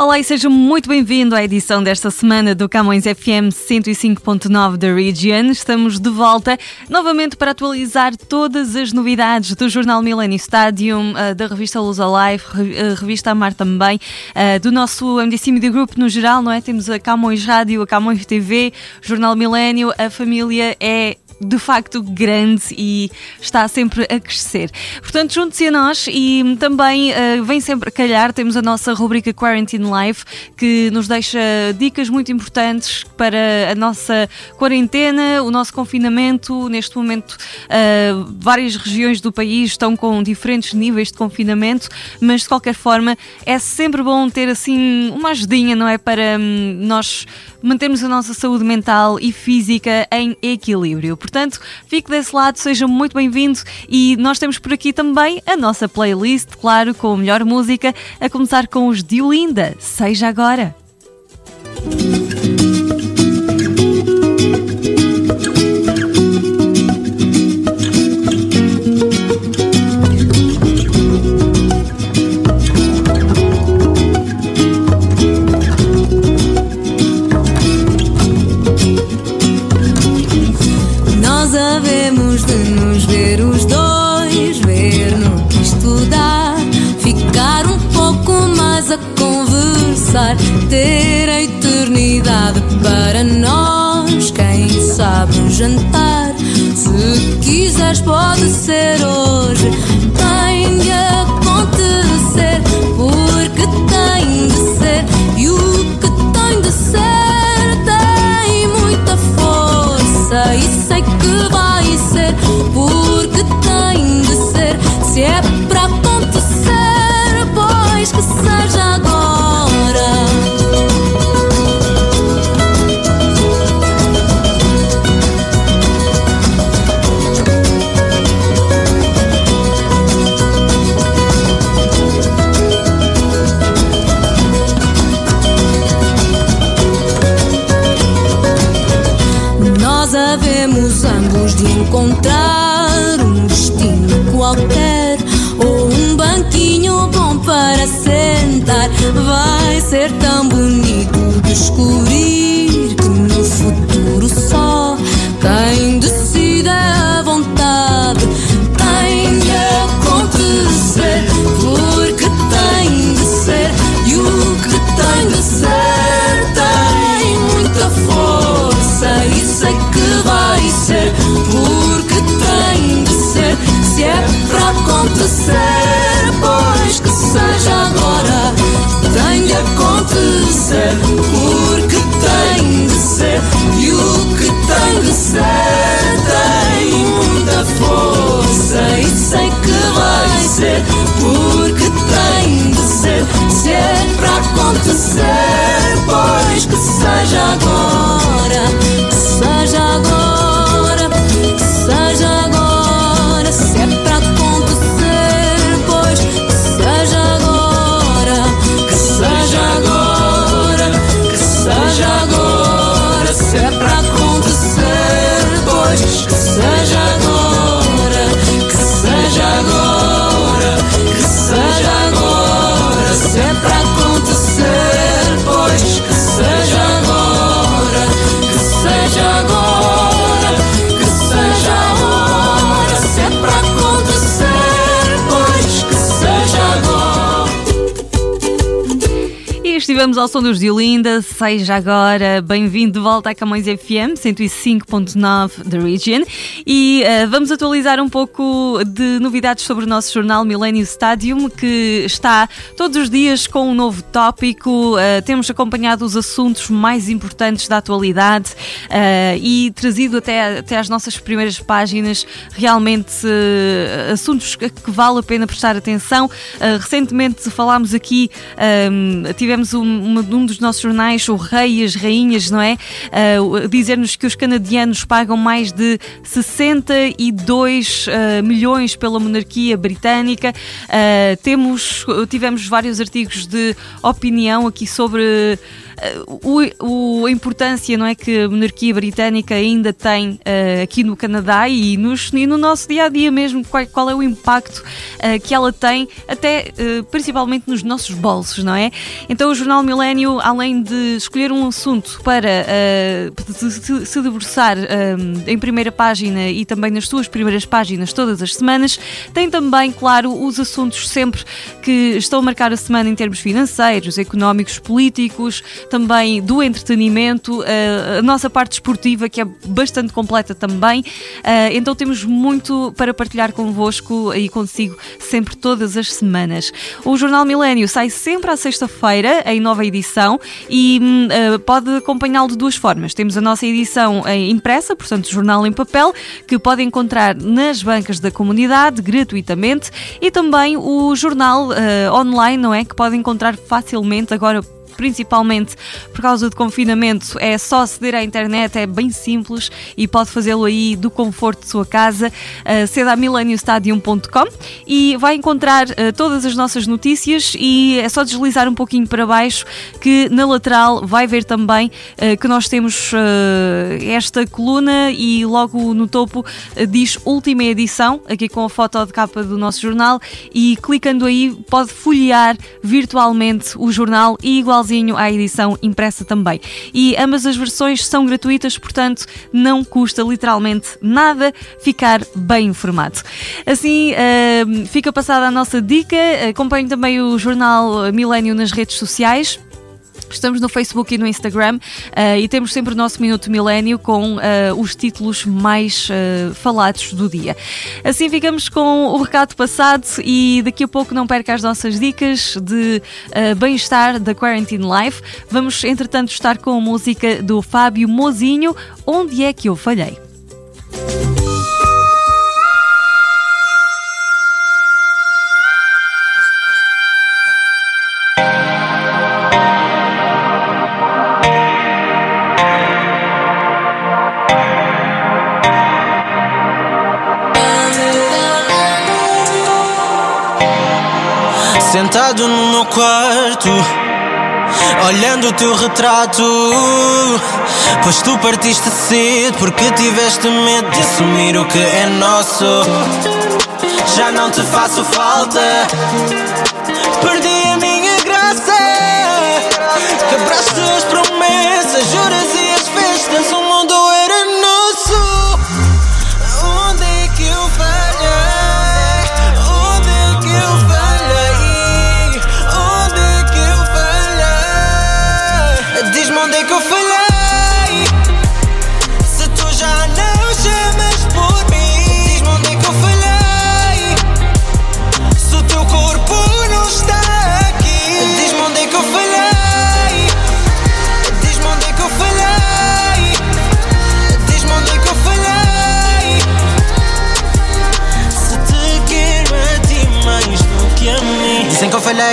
Olá e seja muito bem-vindo à edição desta semana do Camões FM 105.9 da Region. Estamos de volta novamente para atualizar todas as novidades do Jornal Millennium Stadium, eh, da revista Luz Alive, a revista Amar também, eh, do nosso MDC Media Group no geral, não é? Temos a Camões Rádio, a Camões TV, Jornal Milênio, a família é de facto grande e está sempre a crescer. Portanto, junte-se a nós e também uh, vem sempre a calhar, temos a nossa rubrica Quarantine Life que nos deixa dicas muito importantes para a nossa quarentena, o nosso confinamento. Neste momento, uh, várias regiões do país estão com diferentes níveis de confinamento, mas de qualquer forma é sempre bom ter assim uma ajudinha, não é? Para um, nós mantermos a nossa saúde mental e física em equilíbrio. Portanto, fique desse lado, seja muito bem-vindo e nós temos por aqui também a nossa playlist, claro, com a melhor música, a começar com os Diolinda. Seja agora! Nós a conversar, ter a eternidade para nós. Quem sabe um jantar, se quiseres, pode ser hoje. Encontrar um destino qualquer ou um banquinho bom para sentar. Vai ser tão bonito descobrir Estivemos ao som dos Diolinda, seja agora bem-vindo de volta à Camões FM 105.9 da Region e eh, vamos atualizar um pouco de novidades sobre o nosso jornal Millennium Stadium que está todos os dias com um novo tópico, eh, temos acompanhado os assuntos mais importantes da atualidade eh, e trazido até, até às nossas primeiras páginas realmente assuntos que que vale a pena prestar atenção. Recentemente falámos aqui, ehm, tivemos um, um dos nossos jornais, o Rei e as Rainhas, não é? Uh, Dizer-nos que os canadianos pagam mais de 62 uh, milhões pela monarquia britânica. Uh, temos, tivemos vários artigos de opinião aqui sobre o, o, a importância não é, que a monarquia britânica ainda tem uh, aqui no Canadá e, e, no nosso dia a dia mesmo, qual, qual é o impacto uh, que ela tem, até uh, principalmente nos nossos bolsos, não é? Então o Jornal Milênio, além de escolher um assunto para se, se, debruçar em primeira página e também nas suas primeiras páginas todas as semanas, tem também, claro, os assuntos sempre que estão a marcar a semana em termos financeiros, económicos, políticos, também do entretenimento, eh, a nossa parte esportiva, que é bastante completa também. Eh, então temos muito para partilhar convosco e consigo sempre todas as semanas. O Jornal Milênio sai sempre à sexta-feira, em nova edição, e hum, eh, pode acompanhá-lo de duas formas. Temos a nossa edição impressa, portanto, jornal em papel, que pode encontrar nas bancas da comunidade gratuitamente, e também o jornal online, não é? Que pode encontrar facilmente agora principalmente por causa do confinamento, é só aceder à internet, é bem simples e pode fazê-lo aí do conforto de sua casa. Uh, ceda a millenniumstadium.com e vai encontrar uh, todas as nossas notícias e é só deslizar um pouquinho para baixo que na lateral vai ver também uh, que nós temos esta coluna e logo no topo diz última edição, aqui com a foto de capa do nosso jornal e clicando aí pode folhear virtualmente o jornal e igualzinho à edição impressa também. E ambas as versões são gratuitas, portanto não custa literalmente nada ficar bem informado. Assim, uh, fica passada a nossa dica. Acompanhe também o jornal Milênio nas redes sociais. Estamos no Facebook e no Instagram uh, e temos sempre o nosso Minuto Milênio com uh, os títulos mais uh, falados do dia. Assim ficamos com o recado passado e daqui a pouco não perca as nossas dicas de bem-estar da Quarantine Life. Vamos, entretanto, estar com a música do Fábio Mozinho, Onde é que eu falhei? Sentado no meu quarto, olhando o teu retrato. Pois tu partiste cedo porque tiveste medo de assumir o que é nosso. Já não te faço falta, perdi a minha graça. Quebraste as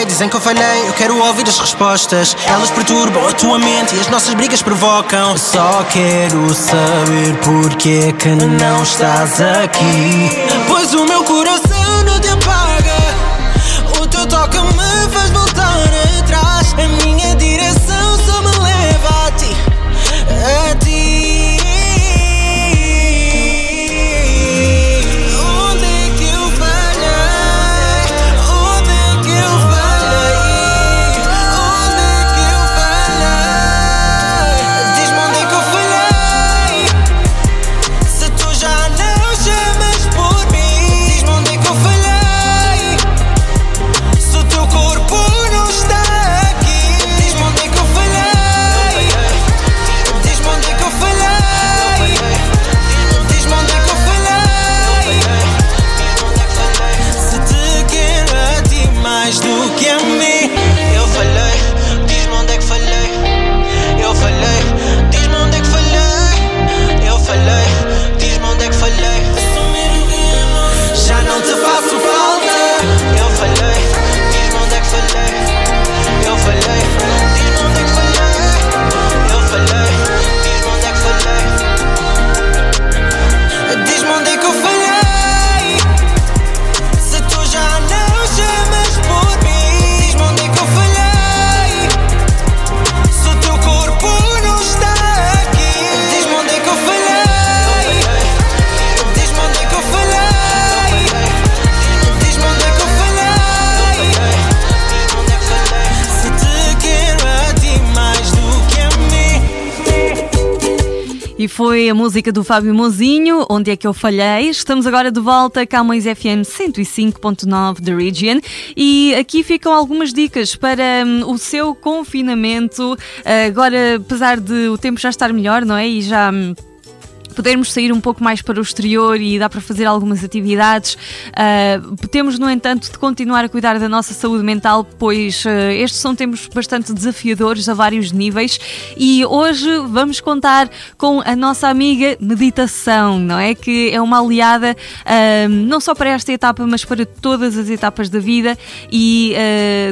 dizem que eu falhei. Eu quero ouvir as respostas. Elas perturbam a tua mente e as nossas brigas provocam. Eu só quero saber porque é que não estás aqui. Pois o meu foi a música do Fábio Mozinho, Onde é que eu falhei? Estamos agora de volta Camões FM 105.9 da Region e aqui ficam algumas dicas para um, o seu confinamento. Agora, apesar de o tempo já estar melhor, não é? E já. Um, podermos sair um pouco mais para o exterior e dá para fazer algumas atividades. Uh, temos, no entanto, de continuar a cuidar da nossa saúde mental, pois uh, estes são tempos bastante desafiadores a vários níveis e hoje vamos contar com a nossa amiga meditação, não é? Que é uma aliada uh, não só para esta etapa, mas para todas as etapas da vida e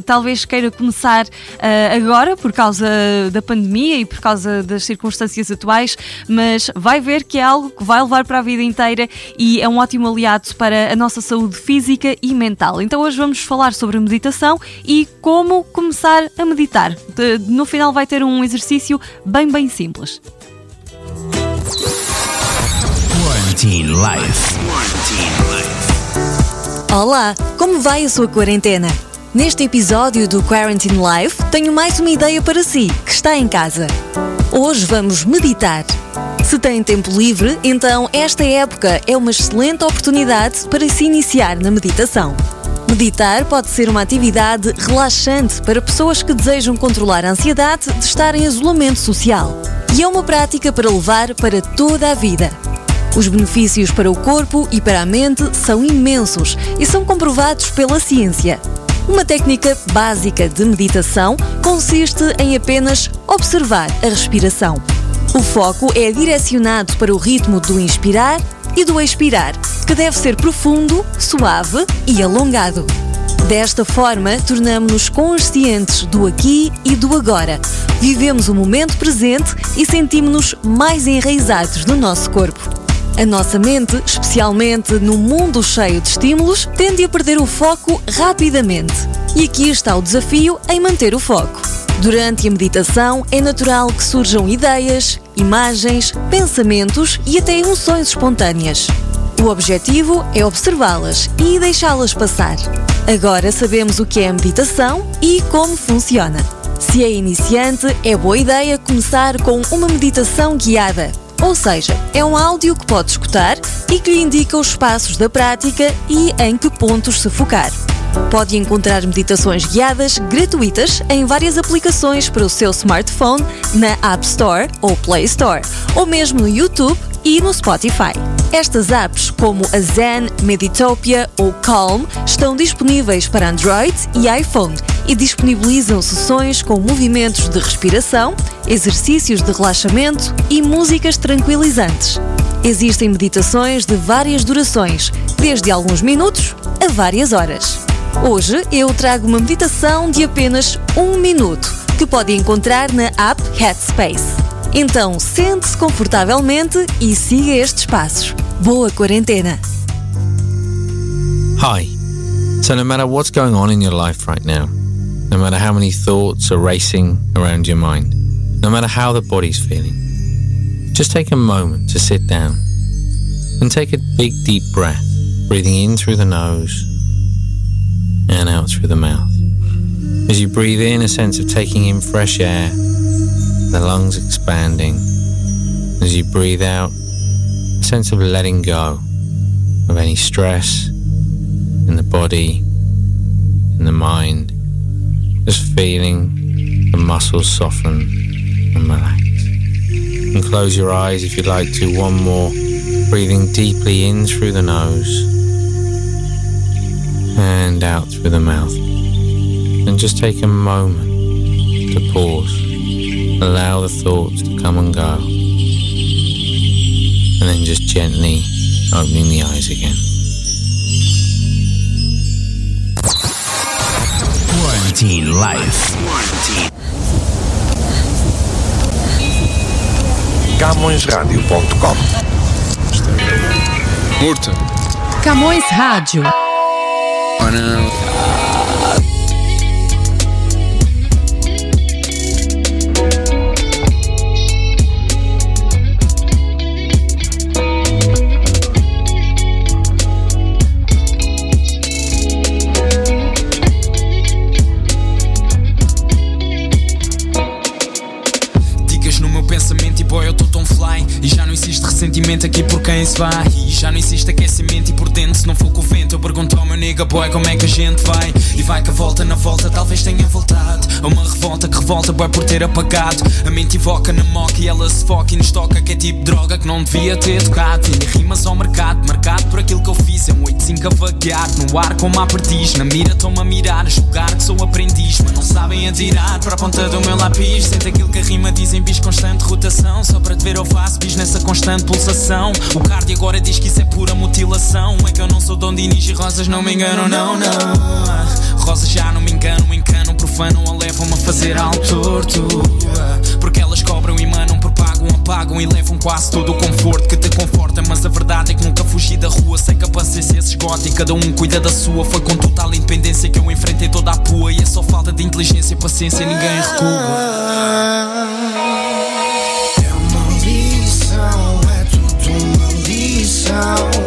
talvez queira começar agora por causa da pandemia e por causa das circunstâncias atuais, mas vai ver que que é algo que vai levar para a vida inteira e é um ótimo aliado para a nossa saúde física e mental. Então hoje vamos falar sobre a meditação e como começar a meditar. No final vai ter um exercício bem bem simples. Quarantine Life. Olá, como vai a sua quarentena? Neste episódio do Quarantine Life, tenho mais uma ideia para si, que está em casa. Hoje vamos meditar. Se tem tempo livre, então esta época é uma excelente oportunidade para se iniciar na meditação. Meditar pode ser uma atividade relaxante para pessoas que desejam controlar a ansiedade de estar em isolamento social. E é uma prática para levar para toda a vida. Os benefícios para o corpo e para a mente são imensos e são comprovados pela ciência. Uma técnica básica de meditação consiste em apenas observar a respiração. O foco é direcionado para o ritmo do inspirar e do expirar, que deve ser profundo, suave e alongado. Desta forma, tornamos-nos conscientes do aqui e do agora. Vivemos o momento presente e sentimos-nos mais enraizados no nosso corpo. A nossa mente, especialmente no mundo cheio de estímulos, tende a perder o foco rapidamente. E aqui está o desafio em manter o foco. Durante a meditação, é natural que surjam ideias, imagens, pensamentos e até emoções espontâneas. O objetivo é observá-las e deixá-las passar. Agora sabemos o que é a meditação e como funciona. Se é iniciante, é boa ideia começar com uma meditação guiada. Ou seja, é um áudio que pode escutar e que lhe indica os passos da prática e em que pontos se focar. Pode encontrar meditações guiadas gratuitas em várias aplicações para o seu smartphone na App Store ou Play Store, ou mesmo no YouTube e no Spotify. Estas apps, como a Zen, Meditopia ou Calm, estão disponíveis para Android e iPhone e disponibilizam sessões com movimentos de respiração, exercícios de relaxamento e músicas tranquilizantes. Existem meditações de várias durações, desde alguns minutos a várias horas. Hoje eu trago uma meditação de apenas um minuto que pode encontrar na app Headspace. Então sente-se confortavelmente e siga estes passos. Boa quarentena! Hi. So, no matter what's going on in your life right now, no matter how many thoughts are racing around your mind, no matter how the body's feeling, just take a moment to sit down and take a big deep breath, breathing in through the nose out through the mouth. As you breathe in, a sense of taking in fresh air, the lungs expanding. As you breathe out, a sense of letting go of any stress in the body, in the mind, just feeling the muscles soften and relax. And close your eyes if you'd like to. One more. Breathing deeply in through the nose and out through the mouth. And just take a moment to pause. Allow the thoughts to come and go. And then just gently opening the eyes again. Quarantine Life. CamõesRádio.com Murta. Camões Rádio. Oh não. Feito aqui por quem se vai. E já não existe aquecimento e por dentro, se não for com o vento, eu pergunto ao meu nigga boy como é que a gente vai. E vai que a volta na volta, talvez tenha voltado. A uma revolta que revolta, boy, por ter apagado. A mente invoca na moca e ela se foca e nos toca, que é tipo droga que não devia ter tocado. Vinha rimas ao mercado, marcado por aquilo que eu fiz. É um 8-5 a no ar como a perdiz. Na mira estão-me a mirar, a julgar que sou aprendiz. Mas não sabem atirar para a ponta do meu lápis. Sente aquilo que a rima diz em bis constante rotação. Só para te ver eu faço bis nessa constante pulsação. O card agora diz que isso é pura mutilação. É que eu não sou Dom Dinis e rosas não me enganam, não, não. Rosas já não me enganam, encanam, profanam ou levam-me a fazer algo torto. Porque elas cobram e manam, propagam, apagam e levam quase todo o conforto que te conforta. Mas a verdade é que nunca fugi da rua, sei que a paciência se e cada um cuida da sua. Foi com total independência que eu enfrentei toda a pua. E é só falta de inteligência e paciência, ninguém recua. É uma lição, é tudo uma lição.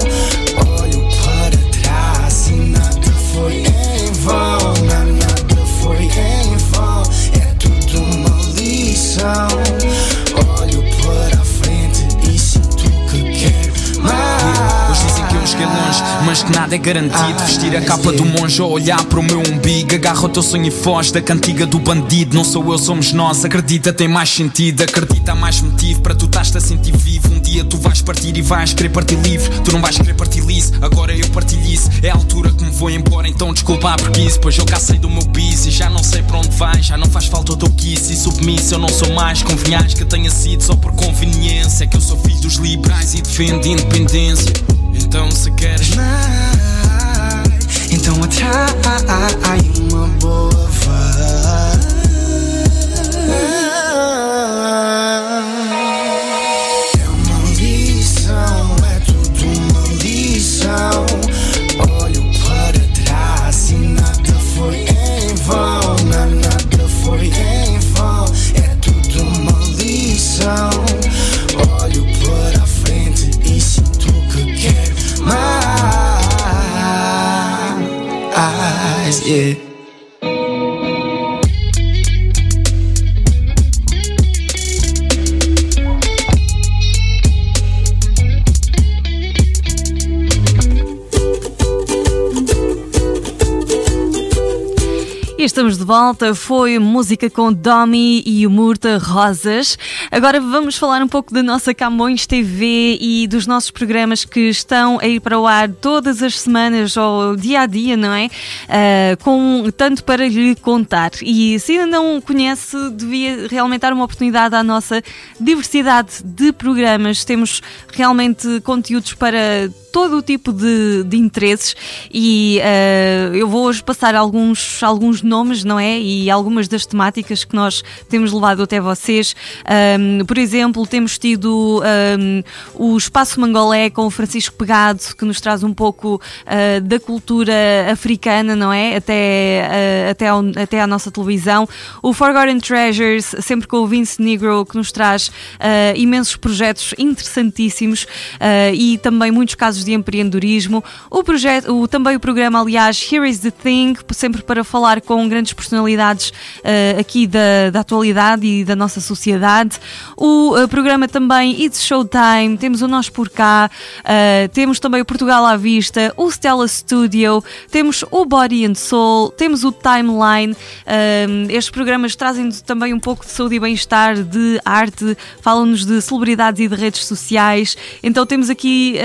Mas que nada é garantido. Vestir a capa do monge ou olhar para o meu umbigo. Agarra o teu sonho e foge da cantiga do bandido. Não sou eu, somos nós. Acredita, tem mais sentido. Acredita, há mais motivo para tu estás a sentir vivo. Um dia tu vais partir e vais querer partir livre. Tu não vais querer partir liso, agora eu partilho isso. É a altura que me vou embora, então desculpa a preguiça. Pois eu cá sei do meu bis e já não sei para onde vai. Já não faz falta o teu kiss e submisso. Eu não sou mais convenhais que tenha sido só por conveniência. Que eu sou filho dos liberais e defendo independência. Então se queres Então atrai uma boa vibe. Mais. Yeah. Estamos de volta. Foi música com Domi e o Murta Rosas. Agora vamos falar um pouco da nossa Camões TV e dos nossos programas que estão a ir para o ar todas as semanas ou dia a dia, não é? Ah, com tanto para lhe contar. E se ainda não conhece, devia realmente dar uma oportunidade à nossa diversidade de programas. Temos realmente conteúdos para todo o tipo de, de interesses e eh, eu vou hoje passar alguns, alguns nomes, não é? E algumas das temáticas que nós temos levado até vocês. Ahm, por exemplo, temos tido ahm, o Espaço Mangolé com o Francisco Pegado, que nos traz um pouco ah, da cultura africana, não é? Até, ah, até, ao- até à nossa televisão. O Forgotten Treasures, sempre com o Vince Negro, que nos traz imensos projetos interessantíssimos e também muitos casos de empreendedorismo. O projeto, o, também o programa, aliás, Here is the Thing, sempre para falar com grandes personalidades ah, aqui da, da atualidade e da nossa sociedade. O ah, programa também It's Showtime, temos o Nós Por Cá, ah, temos também o Portugal à Vista, o Stella Studio, temos o Body and Soul, temos o Timeline. Estes programas trazem-nos também um pouco de saúde e bem-estar, de arte, falam-nos de celebridades e de redes sociais. Então temos aqui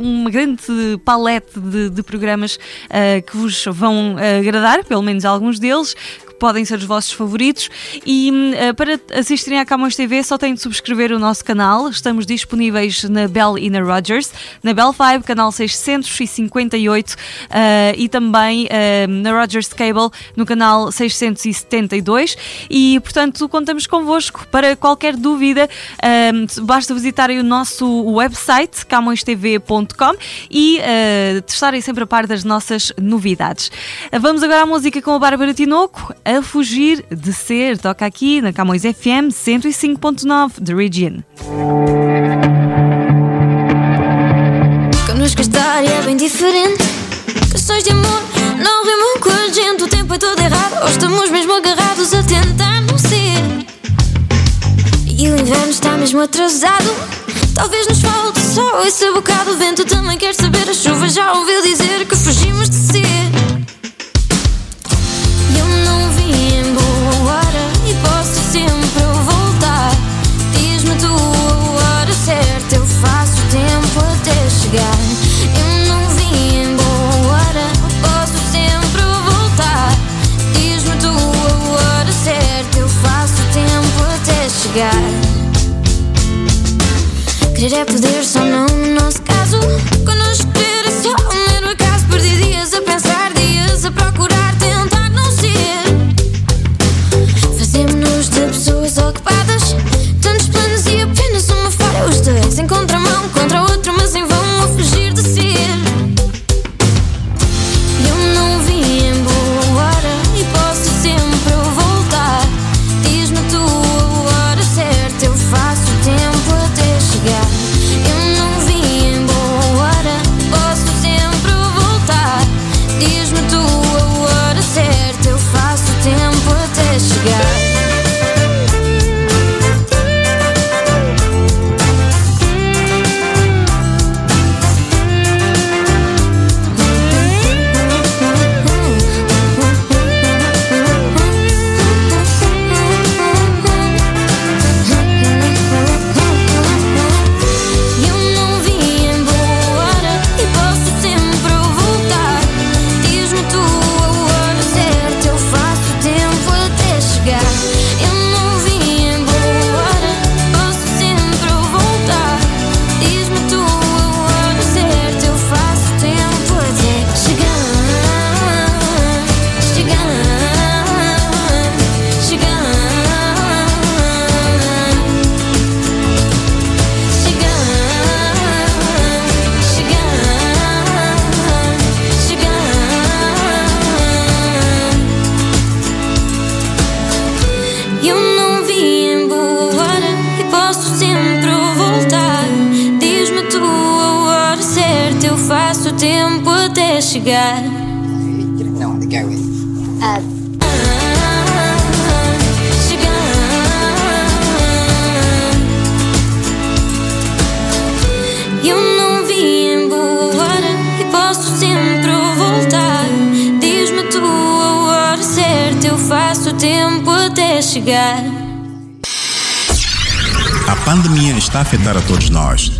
uma grande palete de, de programas ah, que vos vão agradar, pelo menos alguns deles. Podem ser os vossos favoritos e ah, para assistirem à Camões TV só têm de subscrever o nosso canal. Estamos disponíveis na Bell e na Rogers, na Bell 5, canal 658 ah, e também ah, na Rogers Cable no canal 672 e portanto contamos convosco para qualquer dúvida basta visitarem o nosso website camõestv.com e ah, estarem sempre a par das nossas novidades. Vamos agora à música com a Bárbara Tinoco, a fugir de ser, toca aqui na Camões FM 105.9 The Region. Connosco história é bem diferente. Questões de amor não rimam com a gente. O tempo é todo errado. Ou estamos mesmo agarrados a tentar não ser. E o inverno está mesmo atrasado. Talvez nos falte só esse bocado de vento. Também quer saber a chuva. Já ouviu dizer que fugimos de ser. Voltar. Diz-me tu a hora certa, eu faço tempo até chegar. A pandemia está a afetar a todos nós.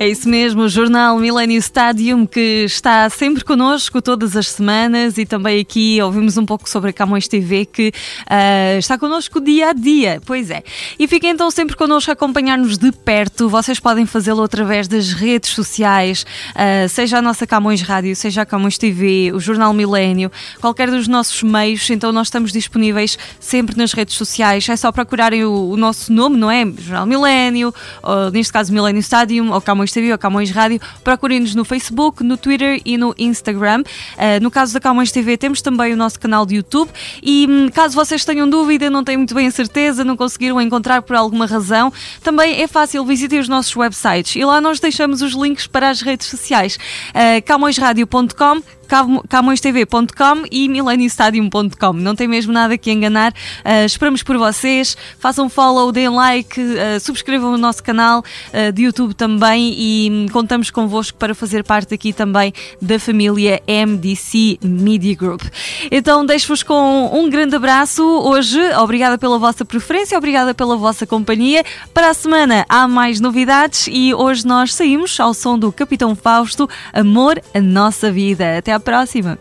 É isso mesmo, o jornal Millennium Stadium que está sempre connosco todas as semanas e também aqui ouvimos um pouco sobre a Camões TV que ah, está connosco dia a dia, pois é. E fiquem então sempre connosco a acompanhar-nos de perto, vocês podem fazê-lo através das redes sociais, ah, seja a nossa Camões Rádio, seja a Camões TV, o Jornal Milênio, qualquer dos nossos meios, então nós estamos disponíveis sempre nas redes sociais, é só procurarem o, o nosso nome, não é? Jornal ou, neste caso Millennium Stadium ou Camões Camões ou Camões Rádio, procurem-nos no Facebook, no Twitter e no Instagram. Uh, no caso da Camões TV, temos também o nosso canal de YouTube e hum, caso vocês tenham dúvida, não têm muito bem a certeza, não conseguiram encontrar por alguma razão, também é fácil, visitem os nossos websites e lá nós deixamos os links para as redes sociais. Uh, camõesradio.com camõestv.com e mileniostadium.com. Não tem mesmo nada que enganar. Uh, esperamos por vocês. Façam follow, deem like, uh, subscrevam o nosso canal uh, de YouTube também e um, contamos convosco para fazer parte aqui também da família MDC Media Group. Então deixo-vos com um grande abraço hoje. Obrigada pela vossa preferência, obrigada pela vossa companhia. Para a semana há mais novidades e hoje nós saímos ao som do Capitão Fausto, Amor, a Nossa Vida. Até à próxima!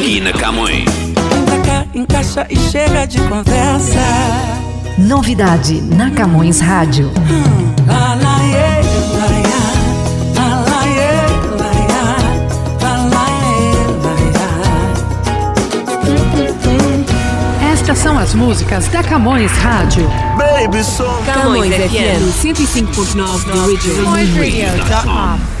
Aqui na Camões. Vem pra cá, encaixa e chega de conversa. Novidade na Camões Rádio. Lá, lá. Lá, iá. Estas são as músicas da Camões Rádio. Baby, song. Camões FM 105.9 The. CamõesRadio.com